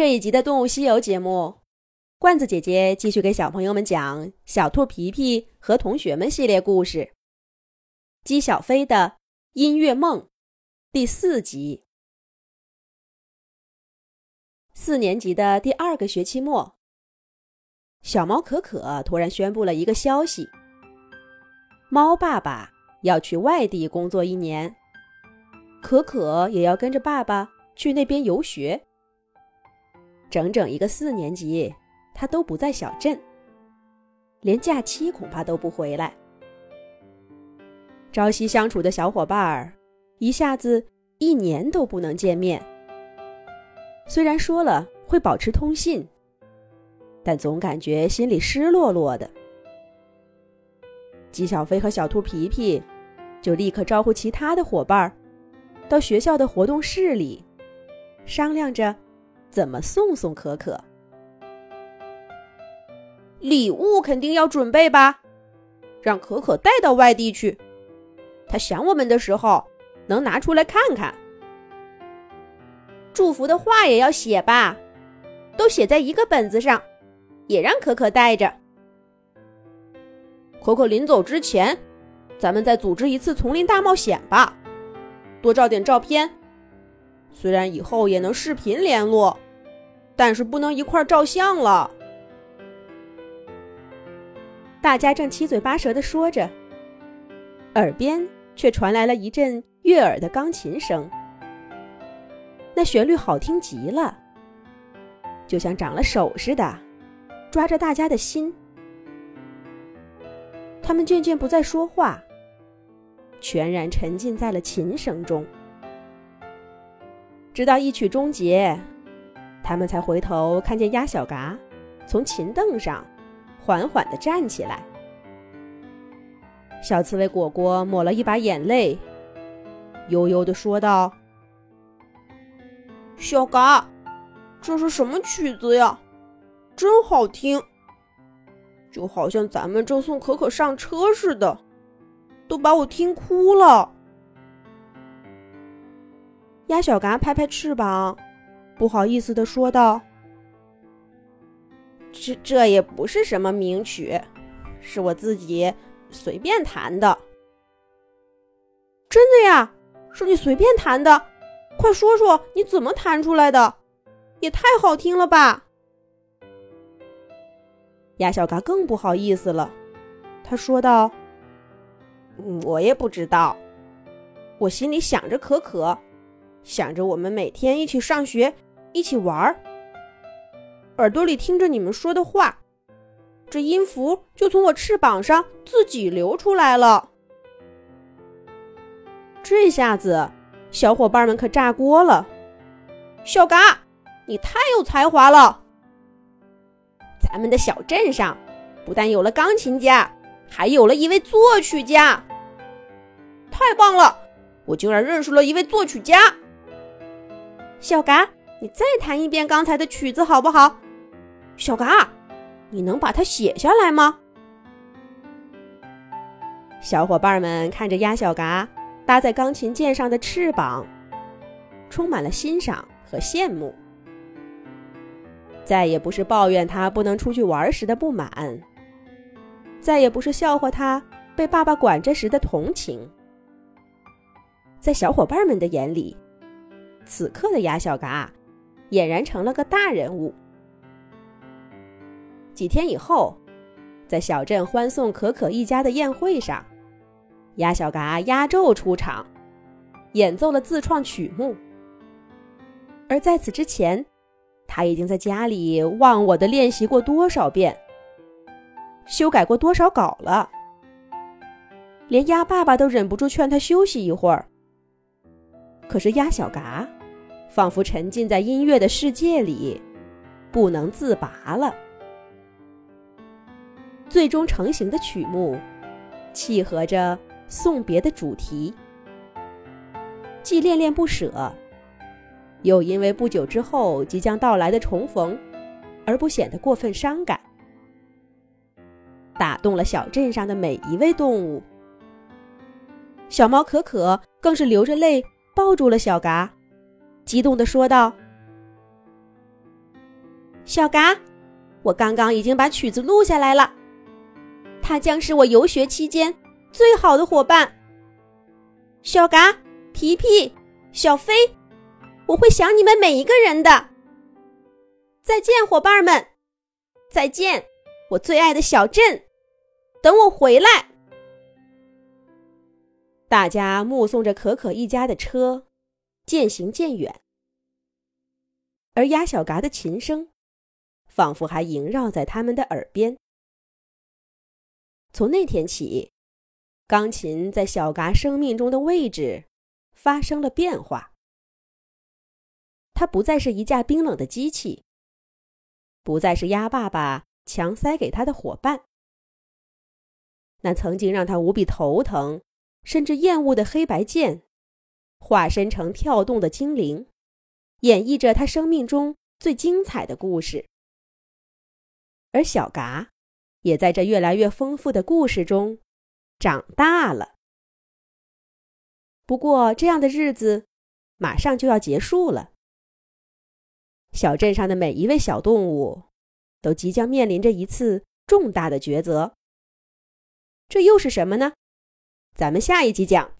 这一集的《动物西游》节目，罐子姐姐继续给小朋友们讲《小兔皮皮和同学们》系列故事，《姬小飞的音乐梦》第四集。四年级的第二个学期末，小猫可可突然宣布了一个消息：猫爸爸要去外地工作一年，可可也要跟着爸爸去那边游学。整整一个四年级，他都不在小镇，连假期恐怕都不回来。朝夕相处的小伙伴儿，一下子一年都不能见面。虽然说了会保持通信，但总感觉心里湿落落的。姬小飞和小兔皮皮就立刻招呼其他的伙伴儿，到学校的活动室里，商量着。怎么送送可可？礼物肯定要准备吧，让可可带到外地去。他想我们的时候，能拿出来看看。祝福的话也要写吧，都写在一个本子上，也让可可带着。可可临走之前，咱们再组织一次丛林大冒险吧，多照点照片。虽然以后也能视频联络，但是不能一块照相了。大家正七嘴八舌的说着，耳边却传来了一阵悦耳的钢琴声。那旋律好听极了，就像长了手似的，抓着大家的心。他们渐渐不再说话，全然沉浸在了琴声中。直到一曲终结，他们才回头看见鸭小嘎从琴凳上缓缓地站起来。小刺猬果果抹了一把眼泪，悠悠地说道：“小嘎，这是什么曲子呀？真好听，就好像咱们正送可可上车似的，都把我听哭了。”鸭小嘎拍拍翅膀，不好意思的说道：“这这也不是什么名曲，是我自己随便弹的。”“真的呀？是你随便弹的？快说说你怎么弹出来的？也太好听了吧！”鸭小嘎更不好意思了，他说道：“我也不知道，我心里想着可可。”想着我们每天一起上学，一起玩儿，耳朵里听着你们说的话，这音符就从我翅膀上自己流出来了。这下子，小伙伴们可炸锅了。小嘎，你太有才华了！咱们的小镇上不但有了钢琴家，还有了一位作曲家。太棒了！我竟然认识了一位作曲家。小嘎，你再弹一遍刚才的曲子好不好？小嘎，你能把它写下来吗？小伙伴们看着鸭小嘎搭在钢琴键上的翅膀，充满了欣赏和羡慕。再也不是抱怨他不能出去玩时的不满，再也不是笑话他被爸爸管着时的同情。在小伙伴们的眼里。此刻的鸭小嘎，俨然成了个大人物。几天以后，在小镇欢送可可一家的宴会上，鸭小嘎压轴出场，演奏了自创曲目。而在此之前，他已经在家里忘我的练习过多少遍，修改过多少稿了，连鸭爸爸都忍不住劝他休息一会儿。可是鸭小嘎。仿佛沉浸在音乐的世界里，不能自拔了。最终成型的曲目，契合着送别的主题，既恋恋不舍，又因为不久之后即将到来的重逢，而不显得过分伤感，打动了小镇上的每一位动物。小猫可可更是流着泪抱住了小嘎。激动地说道：“小嘎，我刚刚已经把曲子录下来了，它将是我游学期间最好的伙伴。小嘎、皮皮、小飞，我会想你们每一个人的。再见，伙伴们！再见，我最爱的小镇！等我回来。大家目送着可可一家的车渐行渐远，而鸭小嘎的琴声仿佛还萦绕在他们的耳边。从那天起，钢琴在小嘎生命中的位置发生了变化。它不再是一架冰冷的机器。不再是鸭爸爸强塞给他的伙伴，那曾经让他无比头疼，甚至厌恶的黑白键，化身成跳动的精灵，演绎着他生命中最精彩的故事。而小嘎，也在这越来越丰富的故事中长大了。不过，这样的日子马上就要结束了。小镇上的每一位小动物，都即将面临着一次重大的抉择。这又是什么呢？咱们下一集讲。